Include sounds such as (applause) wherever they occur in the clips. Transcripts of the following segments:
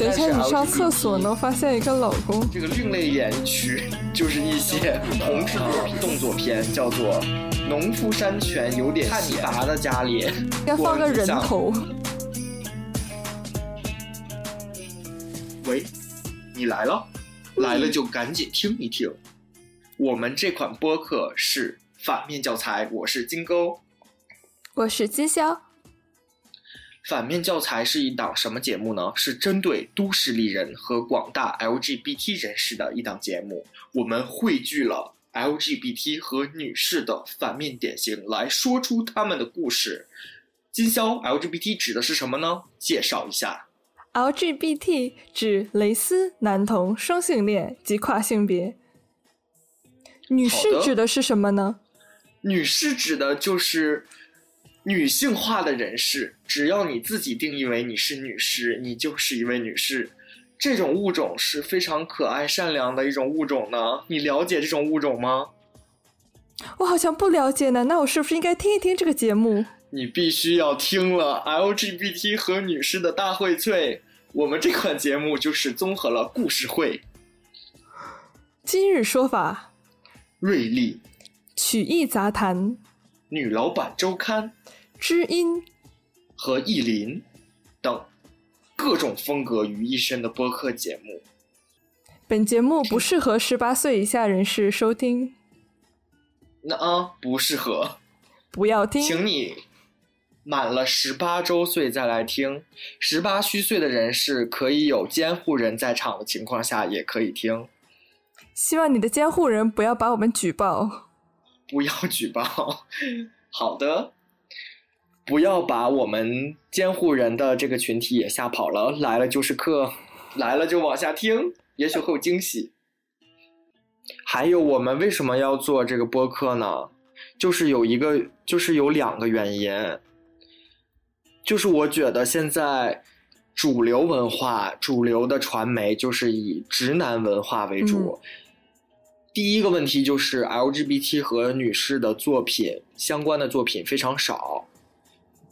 等一下，你上厕所能发现一个老公，这个另类演绎区就是一些同志作品、动作片，叫做《农夫山泉有点汉尼拔的家里》，应该放个人头。喂，你来了，来了就赶紧听一听。我们这款播客是反面教材，我是金钩。我是金潇，反面教材是一档什么节目呢？是针对都市丽人和广大 LGBT 人士的一档节目。我们汇聚了 LGBT 和女士的反面典型，来说出他们的故事。今宵 LGBT 指的是什么呢？介绍一下。LGBT 指蕾丝、男同、双性恋及跨性别。女士指的是什么呢？女士指的就是女性化的人士，只要你自己定义为你是女士，你就是一位女士。这种物种是非常可爱善良的一种物种呢。你了解这种物种吗？我好像不了解呢，那我是不是应该听一听这个节目？你必须要听了 LGBT 和女士的大荟萃。我们这款节目就是综合了故事会、今日说法，瑞丽、曲艺杂谈，女老板周刊知音，和意林等各种风格于一身的播客节目。本节目不适合十八岁以下人士收听，那啊，不适合。不要听。请你满了十八周岁再来听。十八虚岁的人士可以有监护人在场的情况下也可以听，希望你的监护人不要把我们举报。不要举报。好的，不要把我们监护人的这个群体也吓跑了。来了就是客，来了就往下听，也许会有惊喜。还有，我们为什么要做这个播客呢？就是有一个，就是有两个原因。就是我觉得现在主流文化、主流的传媒就是以直男文化为主。第一个问题就是 LGBT 和女士的作品相关的作品非常少，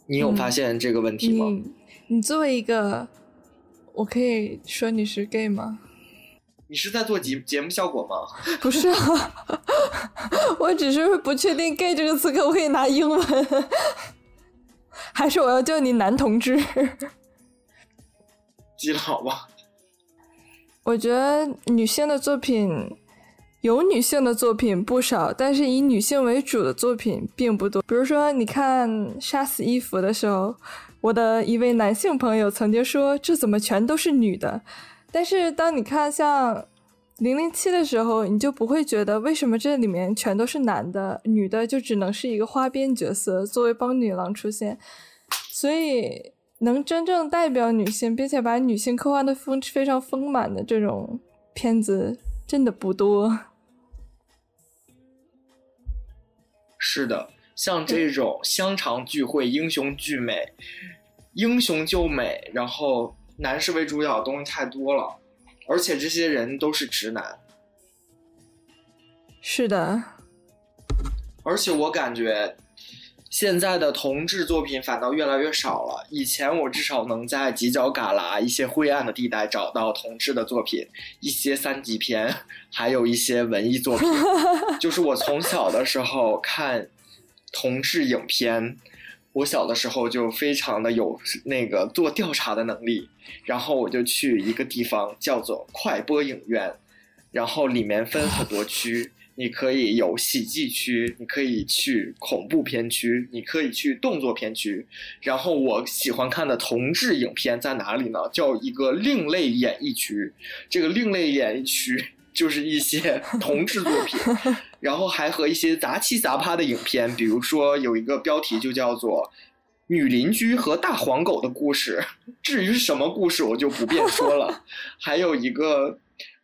你有嗯发现这个问题吗？你你作为一个，我可以说你是 gay 吗？你是在做节节目效果吗？(laughs) 不是啊，(laughs) 我只是不确定 “gay” 这个词可不可以拿英文，(laughs) 还是我要叫你男同志？基佬吧。我觉得女性的作品有女性的作品不少，但是以女性为主的作品并不多。比如说，你看《杀死伊芙》的时候，我的一位男性朋友曾经说：“这怎么全都是女的？”但是当你看像《零零七》的时候，你就不会觉得为什么这里面全都是男的，女的就只能是一个花边角色，作为帮女郎出现。所以，能真正代表女性，并且把女性刻画的丰非常丰满的这种片子，真的不多。是的，像这种香肠聚会、英雄聚美、英雄救美，然后男士为主角的东西太多了，而且这些人都是直男，是的，而且我感觉现在的同志作品反倒越来越少了。以前我至少能在犄角旮旯、一些灰暗的地带找到同志的作品，一些三级片，还有一些文艺作品。(laughs) 就是我从小的时候看同志影片，我小的时候就非常的有那个做调查的能力，然后我就去一个地方叫做快播影院，然后里面分很多区。你可以有喜剧区，你可以去恐怖片区，你可以去动作片区。然后我喜欢看的同志影片在哪里呢？叫一个另类演绎区。这个另类演绎区就是一些同志作品，(laughs) 然后还和一些杂七杂八的影片，比如说有一个标题就叫做《女邻居和大黄狗的故事》。至于是什么故事，我就不便说了。还有一个。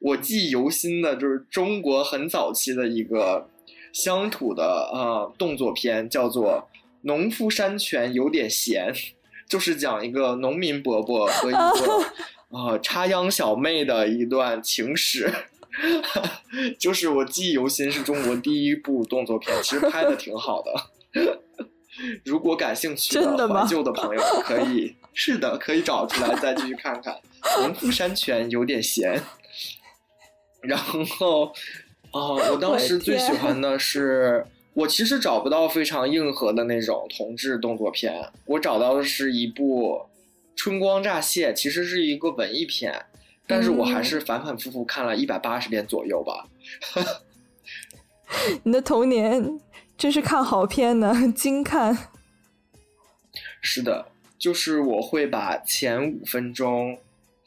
我记忆犹新的就是中国很早期的一个乡土的呃动作片，叫做《农夫山泉有点咸》，就是讲一个农民伯伯和一个 (laughs) 呃插秧小妹的一段情史。(laughs) 就是我记忆犹新，是中国第一部动作片，其实拍的挺好的。(laughs) 如果感兴趣的吗怀旧的朋友可以是的，可以找出来再继续看看。农夫山泉有点咸。然后，哦，我当时最喜欢的是，我其实找不到非常硬核的那种同志动作片，我找到的是一部《春光乍泄》，其实是一个文艺片，但是我还是反反复复看了一百八十遍左右吧。(laughs) 你的童年真是看好片呢，精看。是的，就是我会把前五分钟。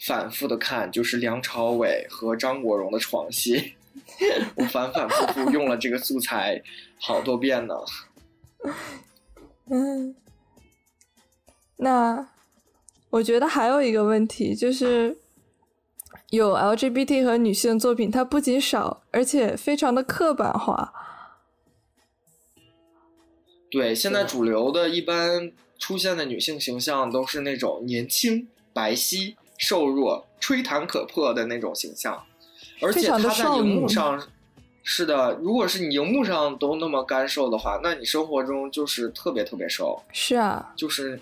反复的看，就是梁朝伟和张国荣的床戏，(laughs) 我反反复复用了这个素材好多遍呢。嗯，那我觉得还有一个问题就是，有 LGBT 和女性作品，它不仅少，而且非常的刻板化。对，现在主流的一般出现的女性形象都是那种年轻、白皙。瘦弱、吹弹可破的那种形象，而且他在荧幕上，是的。如果是你荧幕上都那么干瘦的话，那你生活中就是特别特别瘦。是啊，就是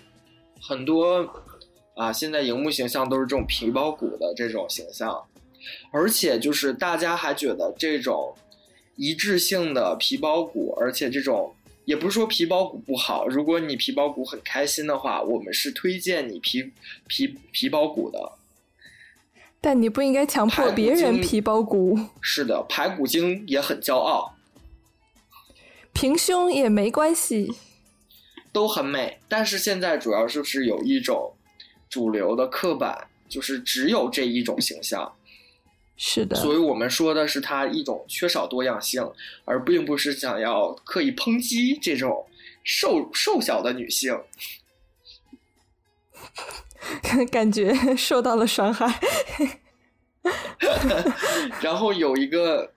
很多啊，现在荧幕形象都是这种皮包骨的这种形象，而且就是大家还觉得这种一致性的皮包骨，而且这种。也不是说皮包骨不好，如果你皮包骨很开心的话，我们是推荐你皮皮皮包骨的。但你不应该强迫别人皮包骨。是的，排骨精也很骄傲，平胸也没关系，都很美。但是现在主要就是有一种主流的刻板，就是只有这一种形象。是的，所以我们说的是它一种缺少多样性，而并不是想要刻意抨击这种瘦瘦小的女性。(laughs) 感觉 (laughs) 受到了伤害。然后有一个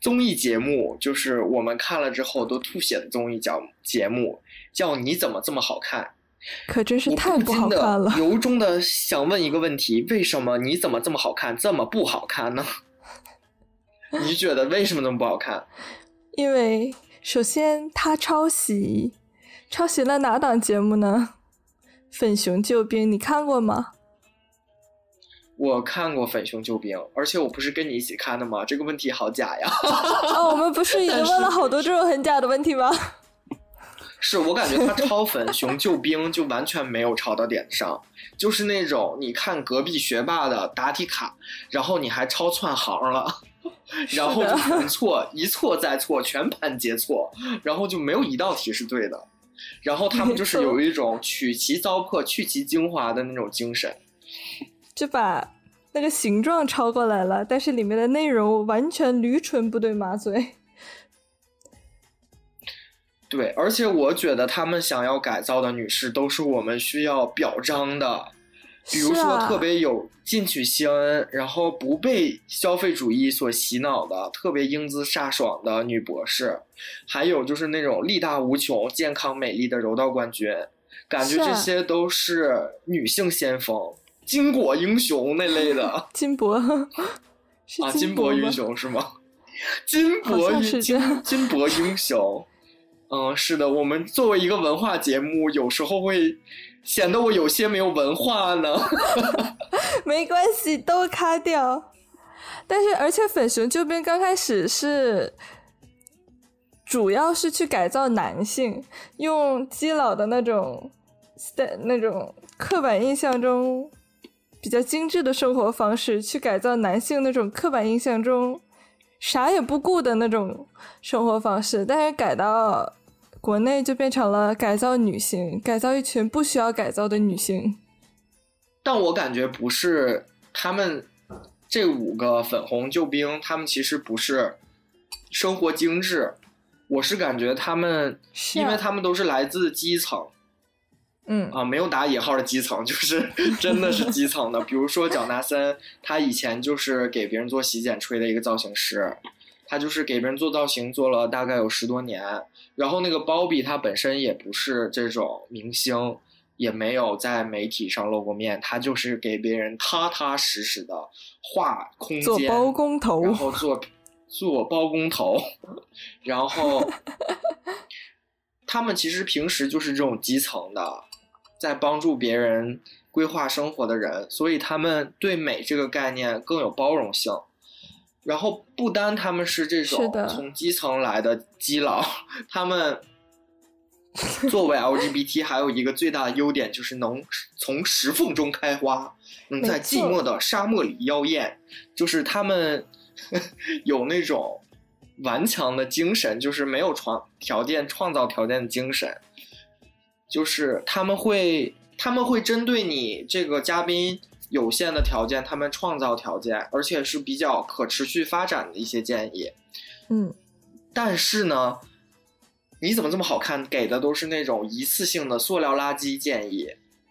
综艺节目，就是我们看了之后都吐血的综艺叫节目，叫你怎么这么好看？可真是太不好看了！(laughs) 由衷的想问一个问题：为什么你怎么这么好看，这么不好看呢？(laughs) 你觉得为什么那么不好看？因为首先他抄袭，抄袭了哪档节目呢？《粉熊救兵》，你看过吗？我看过《粉熊救兵》，而且我不是跟你一起看的吗？这个问题好假呀！哦，我们不是已经问了好多这种很假的问题吗？是我感觉他抄《粉熊救兵》就完全没有抄到点上，就是那种你看隔壁学霸的答题卡，然后你还抄串行了，(laughs) 然后就全 (laughs) 错，一错再错，全盘皆错，然后就没有一道题是对的。然后他们就是有一种取其糟粕、去其精华的那种精神，就把那个形状抄过来了，但是里面的内容完全驴唇不对马嘴。对，而且我觉得他们想要改造的女士都是我们需要表彰的，比如说特别有进取心，然后不被消费主义所洗脑的特别英姿飒爽的女博士，还有就是那种力大无穷、健康美丽的柔道冠军，感觉这些都是女性先锋、巾帼英雄那类的。(laughs) 金箔啊，金箔英雄是吗？金箔英金金箔英雄。嗯，是的，我们作为一个文化节目，有时候会显得我有些没有文化呢。(laughs) 没关系，都卡掉。但是，而且粉熊救兵刚开始是主要是去改造男性，用基佬的那种的那种刻板印象中比较精致的生活方式，去改造男性那种刻板印象中啥也不顾的那种生活方式，但是改到。国内就变成了改造女性，改造一群不需要改造的女性。但我感觉不是他们这五个粉红救兵，他们其实不是生活精致。我是感觉他们，因为他们都是来自基层。嗯啊，没有打引号的基层，就是 (laughs) 真的是基层的。比如说蒋大森，他以前就是给别人做洗剪吹的一个造型师。他就是给别人做造型，做了大概有十多年。然后那个包比他本身也不是这种明星，也没有在媒体上露过面。他就是给别人踏踏实实的画空间，做包工头，然后做做包工头。然后他们其实平时就是这种基层的，在帮助别人规划生活的人，所以他们对美这个概念更有包容性。然后不单他们是这种从基层来的基佬，他们 (laughs) 作为 LGBT 还有一个最大的优点就是能从石缝中开花，能在寂寞的沙漠里妖艳。就是他们 (laughs) 有那种顽强的精神，就是没有创条件创造条件的精神，就是他们会他们会针对你这个嘉宾。有限的条件，他们创造条件，而且是比较可持续发展的一些建议。嗯，但是呢，你怎么这么好看？给的都是那种一次性的塑料垃圾建议。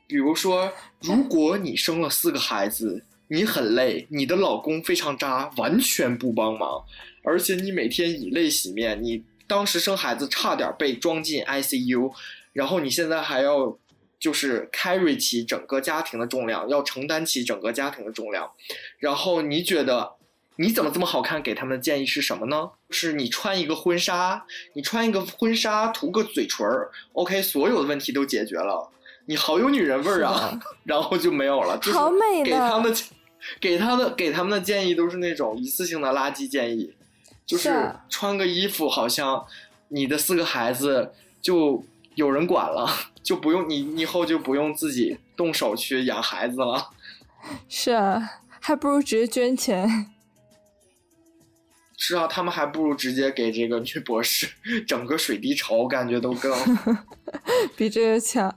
比如说，如果你生了四个孩子，你很累，你的老公非常渣，完全不帮忙，而且你每天以泪洗面，你当时生孩子差点被装进 ICU，然后你现在还要。就是 carry 起整个家庭的重量，要承担起整个家庭的重量。然后你觉得你怎么这么好看？给他们的建议是什么呢？是你穿一个婚纱，你穿一个婚纱，涂个嘴唇儿，OK，所有的问题都解决了。你好有女人味儿啊，(laughs) 然后就没有了就。好美的。给他们的，给他的，给他们的建议都是那种一次性的垃圾建议，就是穿个衣服，好像你的四个孩子就有人管了。就不用你以后就不用自己动手去养孩子了，(laughs) 是啊，还不如直接捐钱。是啊，他们还不如直接给这个女博士整个水滴筹，感觉都更 (laughs) 比这个强，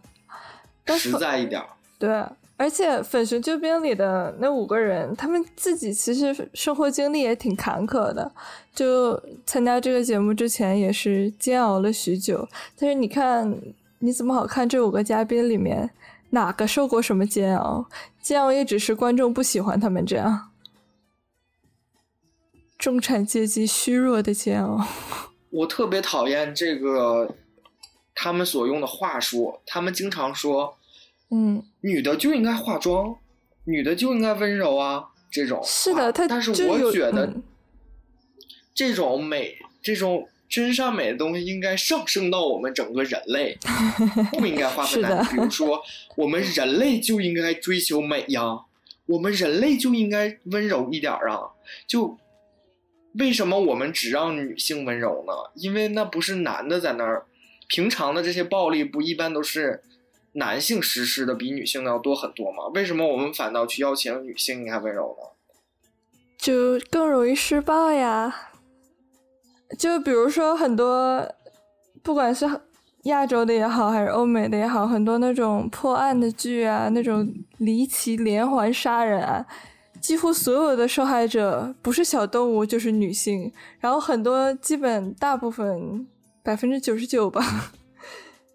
实在一点。对，而且《粉熊救兵》里的那五个人，他们自己其实生活经历也挺坎坷的，就参加这个节目之前也是煎熬了许久。但是你看。你怎么好看？这五个嘉宾里面哪个受过什么煎熬？煎熬也只是观众不喜欢他们这样。中产阶级虚弱的煎熬。我特别讨厌这个他们所用的话术。他们经常说：“嗯，女的就应该化妆，女的就应该温柔啊。”这种是的，他但是我觉得这种美，这种。真善美的东西应该上升到我们整个人类，(laughs) 不应该划分男女。比如说，我们人类就应该追求美呀，我们人类就应该温柔一点啊。就为什么我们只让女性温柔呢？因为那不是男的在那儿，平常的这些暴力不一般都是男性实施的，比女性的要多很多吗？为什么我们反倒去邀请女性应该温柔呢？就更容易施暴呀。就比如说很多，不管是亚洲的也好，还是欧美的也好，很多那种破案的剧啊，那种离奇连环杀人案，几乎所有的受害者不是小动物就是女性，然后很多基本大部分百分之九十九吧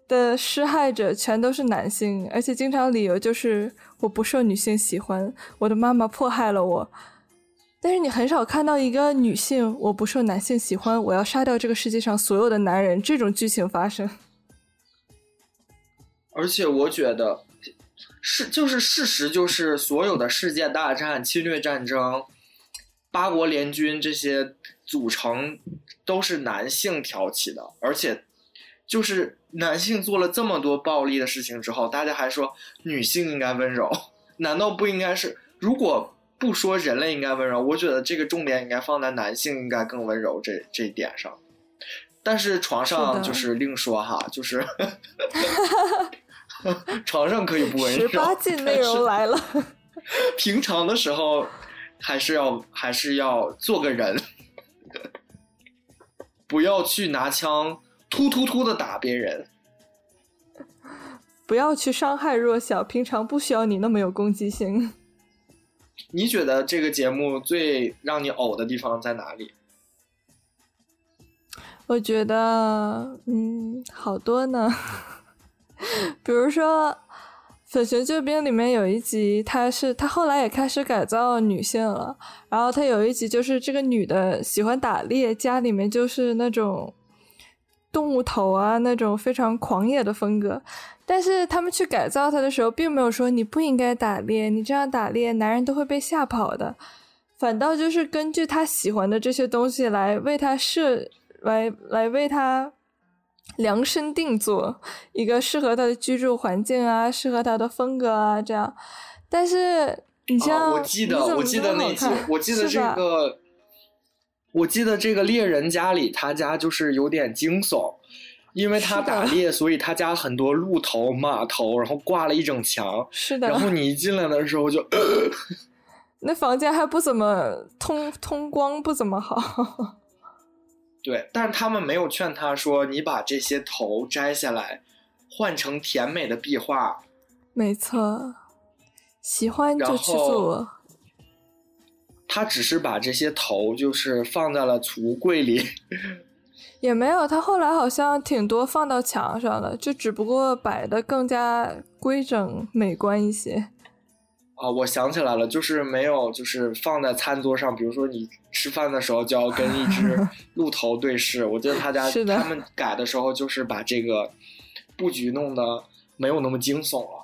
的施害者全都是男性，而且经常理由就是我不受女性喜欢，我的妈妈迫害了我。但是你很少看到一个女性，我不受男性喜欢，我要杀掉这个世界上所有的男人这种剧情发生。而且我觉得，是就是事实，就是所有的世界大战、侵略战争、八国联军这些组成都是男性挑起的，而且就是男性做了这么多暴力的事情之后，大家还说女性应该温柔，(laughs) 难道不应该是？如果不说人类应该温柔，我觉得这个重点应该放在男性应该更温柔这这一点上。但是床上就是另说哈，就是 (laughs) 床上可以不温柔。十八禁内容来了。(laughs) 平常的时候还是要还是要做个人，不要去拿枪突突突的打别人，不要去伤害弱小。平常不需要你那么有攻击性。你觉得这个节目最让你呕的地方在哪里？我觉得，嗯，好多呢。(laughs) 比如说《粉熊救兵》里面有一集，他是他后来也开始改造女性了。然后他有一集就是这个女的喜欢打猎，家里面就是那种动物头啊，那种非常狂野的风格。但是他们去改造它的时候，并没有说你不应该打猎，你这样打猎，男人都会被吓跑的。反倒就是根据他喜欢的这些东西来为他设，来来为他量身定做一个适合他的居住环境啊，适合他的风格啊，这样。但是你像，我记得我记得那集，我记得这个，我记得这个猎人家里，他家就是有点惊悚。因为他打猎，所以他家很多鹿头、马头，然后挂了一整墙。是的。然后你一进来的时候就，(laughs) 那房间还不怎么通通光，不怎么好。对，但是他们没有劝他说：“你把这些头摘下来，换成甜美的壁画。”没错，喜欢就去做。他只是把这些头就是放在了储物柜里。(laughs) 也没有，他后来好像挺多放到墙上的，就只不过摆的更加规整美观一些。啊，我想起来了，就是没有，就是放在餐桌上，比如说你吃饭的时候就要跟一只 (laughs) 鹿头对视。我记得他家他们改的时候，就是把这个布局弄得没有那么惊悚了。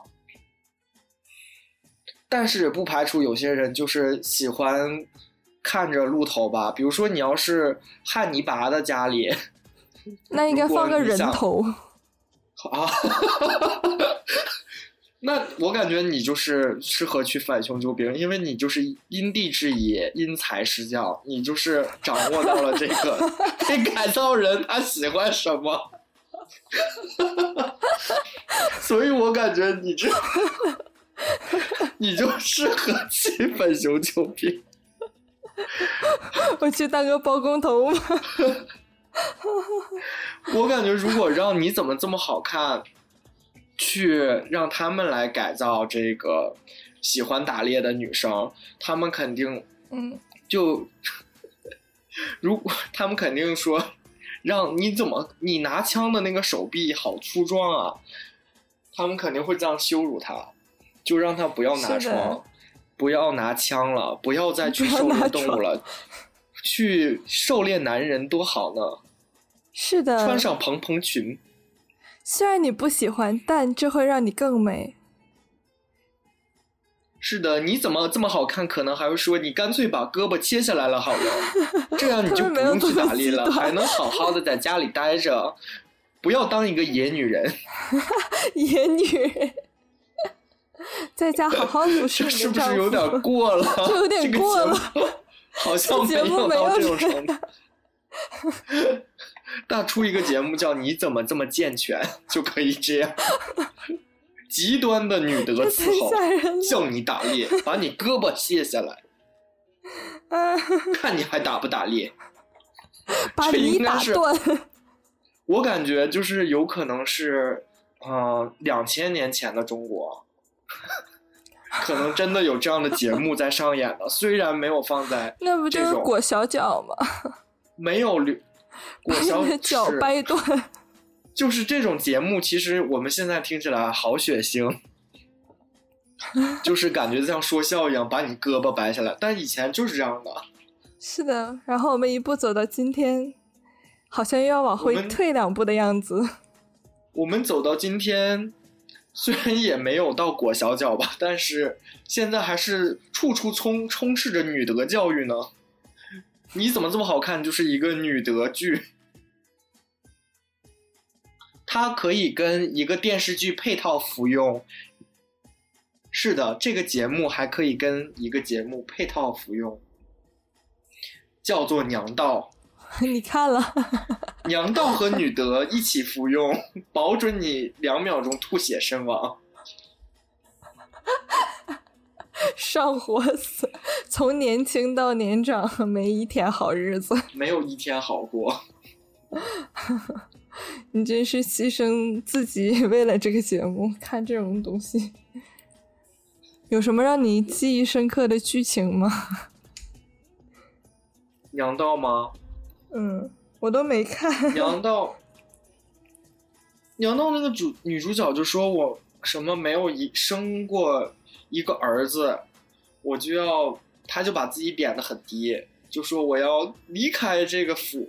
但是也不排除有些人就是喜欢。看着鹿头吧，比如说你要是汉尼拔的家里，(laughs) 那应该放个人头。(laughs) 啊，那我感觉你就是适合去反凶救兵，因为你就是因地制宜、因材施教，你就是掌握到了这个 (laughs) 这改造人他喜欢什么，所以我感觉你这 (laughs) 你就适合去反凶救兵。(laughs) 我去当个包工头吗？(laughs) 我感觉如果让你怎么这么好看，去让他们来改造这个喜欢打猎的女生，他们肯定嗯，就如果他们肯定说，让你怎么你拿枪的那个手臂好粗壮啊，他们肯定会这样羞辱他，就让他不要拿枪。不要拿枪了，不要再去狩猎动物了，去狩猎男人多好呢。是的，穿上蓬蓬裙。虽然你不喜欢，但这会让你更美。是的，你怎么这么好看？可能还会说你干脆把胳膊切下来了好了，(laughs) 这样你就不用去打猎了，还能好好的在家里待着，不要当一个野女人。(laughs) 野女人。在家好好服侍是不是有点过了？这有点过了，好像节目没有这种程度。(laughs) 那出一个节目叫“你怎么这么健全”，就可以这样。(laughs) 极端的女德伺候，叫你打猎，把你胳膊卸下来，(laughs) 看你还打不打猎？把你打断。我感觉就是有可能是，嗯，两千年前的中国。(laughs) 可能真的有这样的节目在上演的，虽然没有放在那不就是裹小脚吗？(laughs) 没有 (laughs) 裹小脚掰断，就是这种节目。其实我们现在听起来好血腥，就是感觉像说笑一样，把你胳膊掰下来。但以前就是这样的。是的，然后我们一步走到今天，好像又要往回退两步的样子。我们走到今天。虽然也没有到裹小脚吧，但是现在还是处处充充斥着女德教育呢。你怎么这么好看？就是一个女德剧，它可以跟一个电视剧配套服用。是的，这个节目还可以跟一个节目配套服用，叫做《娘道》。(laughs) 你看了，(laughs) 娘道和女德一起服用，保准你两秒钟吐血身亡。(laughs) 上火死，从年轻到年长，没一天好日子，没有一天好过。你真是牺牲自己为了这个节目看这种东西，有什么让你记忆深刻的剧情吗？娘道吗？嗯，我都没看。(laughs) 娘道，娘道那个主女主角就说：“我什么没有一生过一个儿子，我就要，她就把自己贬得很低，就说我要离开这个府，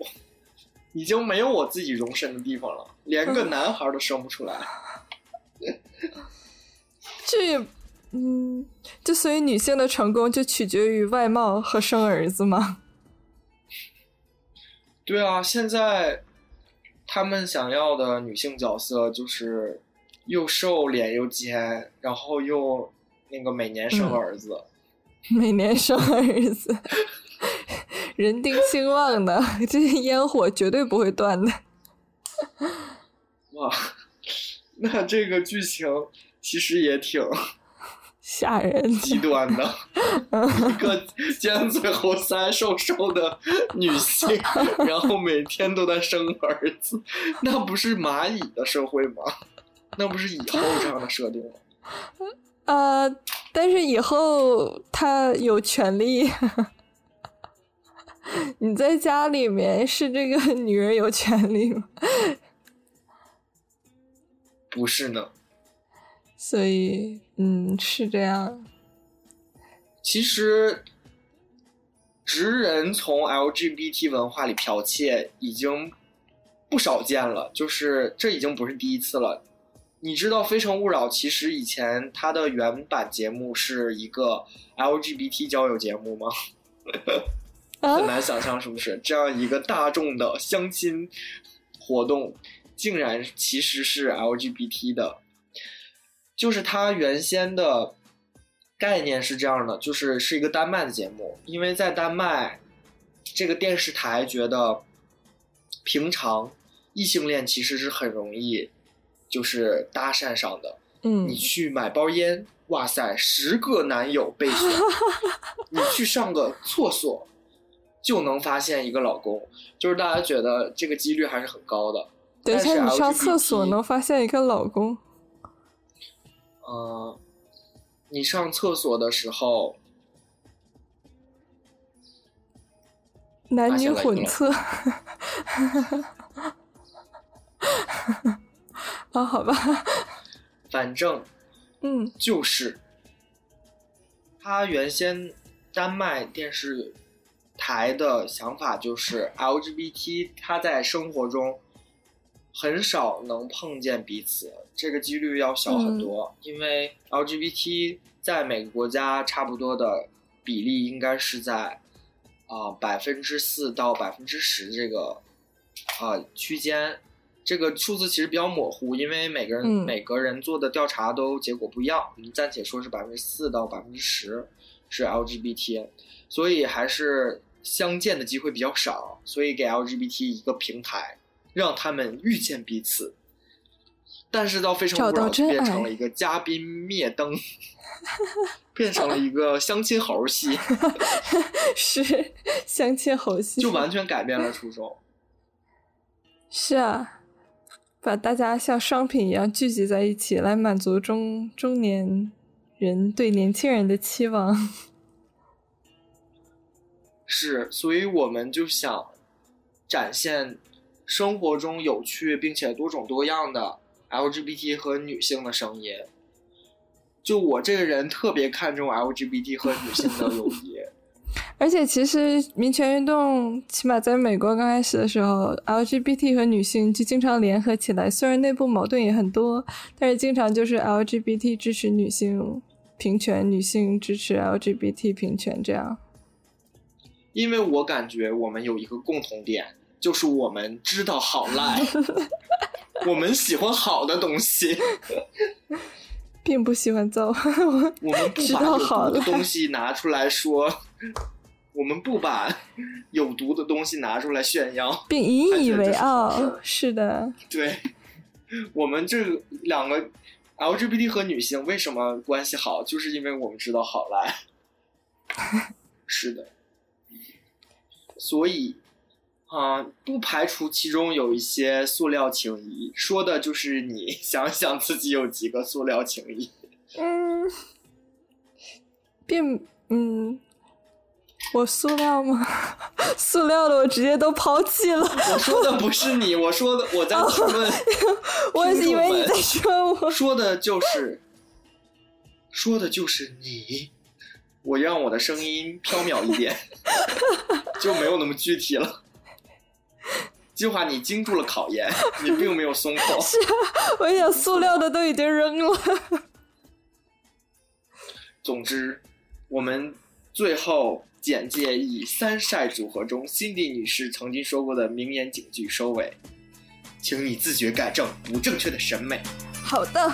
已经没有我自己容身的地方了，连个男孩都生不出来。(laughs) (laughs) 这，嗯，就所以女性的成功就取决于外貌和生儿子吗？对啊，现在他们想要的女性角色就是又瘦脸又尖，然后又那个每年生儿子，(laughs) 每年生儿子，(laughs) 人丁兴旺的，(laughs) 这些烟火绝对不会断的。哇，那这个剧情其实也挺吓人极端的，(laughs) 一个尖嘴猴腮、瘦瘦的女性，(laughs) 然后每天都在生儿子，那不是蚂蚁的社会吗？那不是以后这样的设定吗？呃，但是以后他有权利，(laughs) 你在家里面是这个女人有权利吗？不是呢。所以，嗯，是这样。其实，直人从 LGBT 文化里剽窃已经不少见了，就是这已经不是第一次了。你知道《非诚勿扰》其实以前它的原版节目是一个 LGBT 交友节目吗？(laughs) 很难想象，是不是这样一个大众的相亲活动，竟然其实是 LGBT 的？就是它原先的概念是这样的，就是是一个丹麦的节目，因为在丹麦这个电视台觉得平常异性恋其实是很容易就是搭讪上的。嗯，你去买包烟，哇塞，十个男友备选；(laughs) 你去上个厕所就能发现一个老公，就是大家觉得这个几率还是很高的。等一下，你上厕所能发现一个老公？呃，你上厕所的时候，男女混厕。啊，好吧，反正，嗯，就是他原先丹麦电视台的想法就是 LGBT，他在生活中。很少能碰见彼此，这个几率要小很多。因为 LGBT 在每个国家差不多的比例应该是在啊百分之四到百分之十这个啊区间。这个数字其实比较模糊，因为每个人每个人做的调查都结果不一样。我们暂且说是百分之四到百分之十是 LGBT，所以还是相见的机会比较少。所以给 LGBT 一个平台。让他们遇见彼此，但是到《非诚勿扰》变成了一个嘉宾灭灯，变成了一个相亲猴戏，(laughs) 是相亲猴戏，就完全改变了初衷。(laughs) 是啊，把大家像商品一样聚集在一起，来满足中中年人对年轻人的期望。(laughs) 是，所以我们就想展现。生活中有趣并且多种多样的 LGBT 和女性的声音，就我这个人特别看重 LGBT 和女性的友谊。(laughs) 而且，其实民权运动起码在美国刚开始的时候，LGBT 和女性就经常联合起来，虽然内部矛盾也很多，但是经常就是 LGBT 支持女性平权，女性支持 LGBT 平权这样。因为我感觉我们有一个共同点。就是我们知道好赖，(laughs) 我们喜欢好的东西，并不喜欢糟。我们不把有毒的东西拿出来说，我们不把有毒的东西拿出来炫耀，并引以为傲。是的，对，我们这两个 LGBT 和女性为什么关系好，就是因为我们知道好赖。(laughs) 是的，所以。啊，不排除其中有一些塑料情谊，说的就是你 (laughs) 想想自己有几个塑料情谊。嗯，并嗯，我塑料吗？(laughs) 塑料的我直接都抛弃了。我说的不是你，我说的我在询问。我以为你在说我。说的就是，说的就是你。我让我的声音飘渺一点，(laughs) 就没有那么具体了。计划你经住了考验，(laughs) 你并没有松 (laughs) 口。是啊，我想塑料的都已经扔了。(laughs) 总之，我们最后简介以三晒组合中辛迪女士曾经说过的名言警句收尾：请你自觉改正不正确的审美。好的。